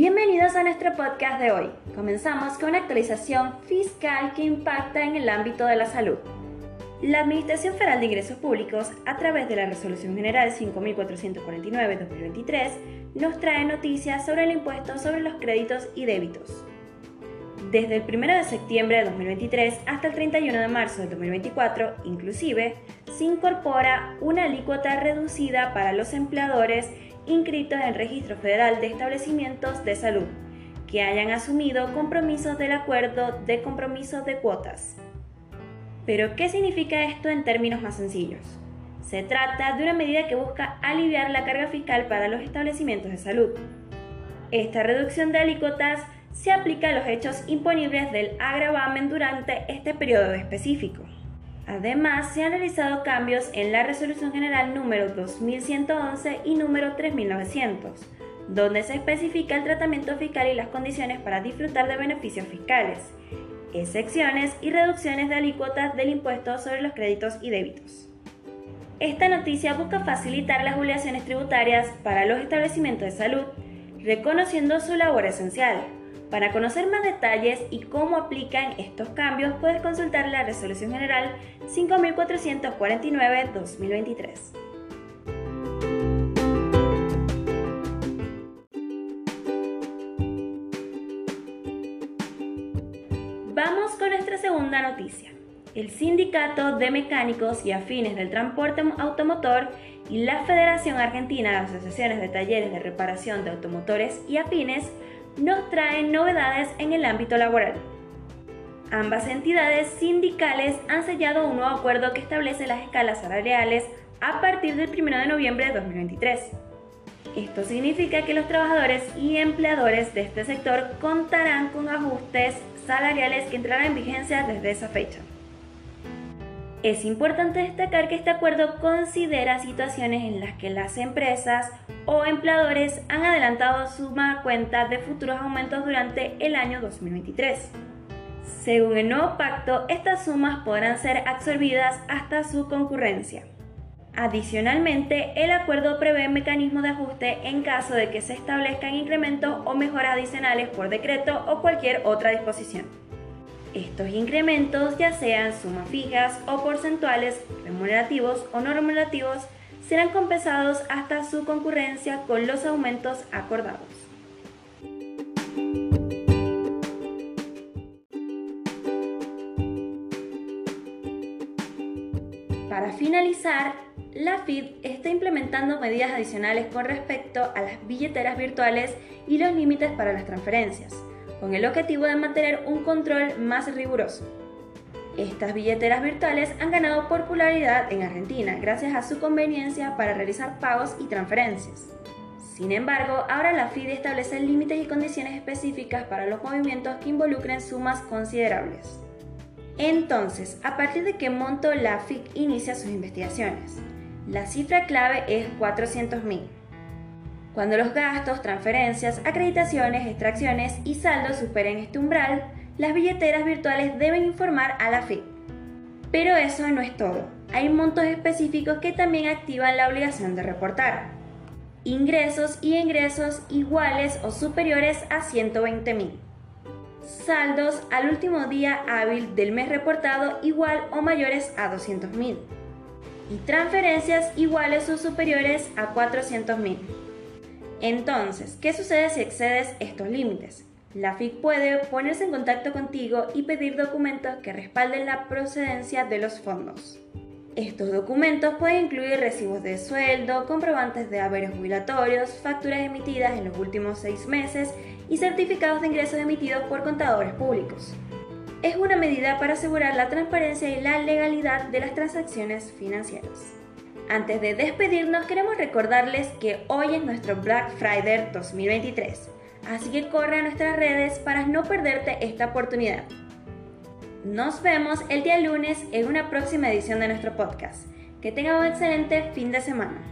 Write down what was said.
Bienvenidos a nuestro podcast de hoy. Comenzamos con una actualización fiscal que impacta en el ámbito de la salud. La Administración Federal de Ingresos Públicos, a través de la Resolución General 5449-2023, nos trae noticias sobre el impuesto sobre los créditos y débitos. Desde el 1 de septiembre de 2023 hasta el 31 de marzo de 2024, inclusive, se incorpora una alícuota reducida para los empleadores inscritos en el Registro Federal de Establecimientos de Salud, que hayan asumido compromisos del acuerdo de compromisos de cuotas. Pero, ¿qué significa esto en términos más sencillos? Se trata de una medida que busca aliviar la carga fiscal para los establecimientos de salud. Esta reducción de alícuotas se aplica a los hechos imponibles del agravamen durante este periodo específico. Además, se han realizado cambios en la Resolución General número 2111 y número 3900, donde se especifica el tratamiento fiscal y las condiciones para disfrutar de beneficios fiscales, excepciones y reducciones de alícuotas del impuesto sobre los créditos y débitos. Esta noticia busca facilitar las obligaciones tributarias para los establecimientos de salud, reconociendo su labor esencial, para conocer más detalles y cómo aplican estos cambios, puedes consultar la Resolución General 5449-2023. Vamos con nuestra segunda noticia. El Sindicato de Mecánicos y Afines del Transporte Automotor y la Federación Argentina de Asociaciones de Talleres de Reparación de Automotores y Afines nos traen novedades en el ámbito laboral. Ambas entidades sindicales han sellado un nuevo acuerdo que establece las escalas salariales a partir del 1 de noviembre de 2023. Esto significa que los trabajadores y empleadores de este sector contarán con ajustes salariales que entrarán en vigencia desde esa fecha. Es importante destacar que este acuerdo considera situaciones en las que las empresas o empleadores han adelantado suma cuenta de futuros aumentos durante el año 2023. Según el nuevo pacto, estas sumas podrán ser absorbidas hasta su concurrencia. Adicionalmente, el acuerdo prevé mecanismos de ajuste en caso de que se establezcan incrementos o mejoras adicionales por decreto o cualquier otra disposición. Estos incrementos, ya sean sumas fijas o porcentuales, remunerativos o no remunerativos, serán compensados hasta su concurrencia con los aumentos acordados. Para finalizar, la FID está implementando medidas adicionales con respecto a las billeteras virtuales y los límites para las transferencias con el objetivo de mantener un control más riguroso. Estas billeteras virtuales han ganado popularidad en Argentina gracias a su conveniencia para realizar pagos y transferencias. Sin embargo, ahora la FIDE establece límites y condiciones específicas para los movimientos que involucren sumas considerables. Entonces, ¿a partir de qué monto la FIC inicia sus investigaciones? La cifra clave es 400.000. Cuando los gastos, transferencias, acreditaciones, extracciones y saldos superen este umbral, las billeteras virtuales deben informar a la FIP. Pero eso no es todo. Hay montos específicos que también activan la obligación de reportar. Ingresos y ingresos iguales o superiores a 120.000. Saldos al último día hábil del mes reportado igual o mayores a 200.000. Y transferencias iguales o superiores a 400.000. Entonces, ¿qué sucede si excedes estos límites? La FIC puede ponerse en contacto contigo y pedir documentos que respalden la procedencia de los fondos. Estos documentos pueden incluir recibos de sueldo, comprobantes de haberes jubilatorios, facturas emitidas en los últimos seis meses y certificados de ingresos emitidos por contadores públicos. Es una medida para asegurar la transparencia y la legalidad de las transacciones financieras. Antes de despedirnos, queremos recordarles que hoy es nuestro Black Friday 2023, así que corre a nuestras redes para no perderte esta oportunidad. Nos vemos el día lunes en una próxima edición de nuestro podcast. Que tengan un excelente fin de semana.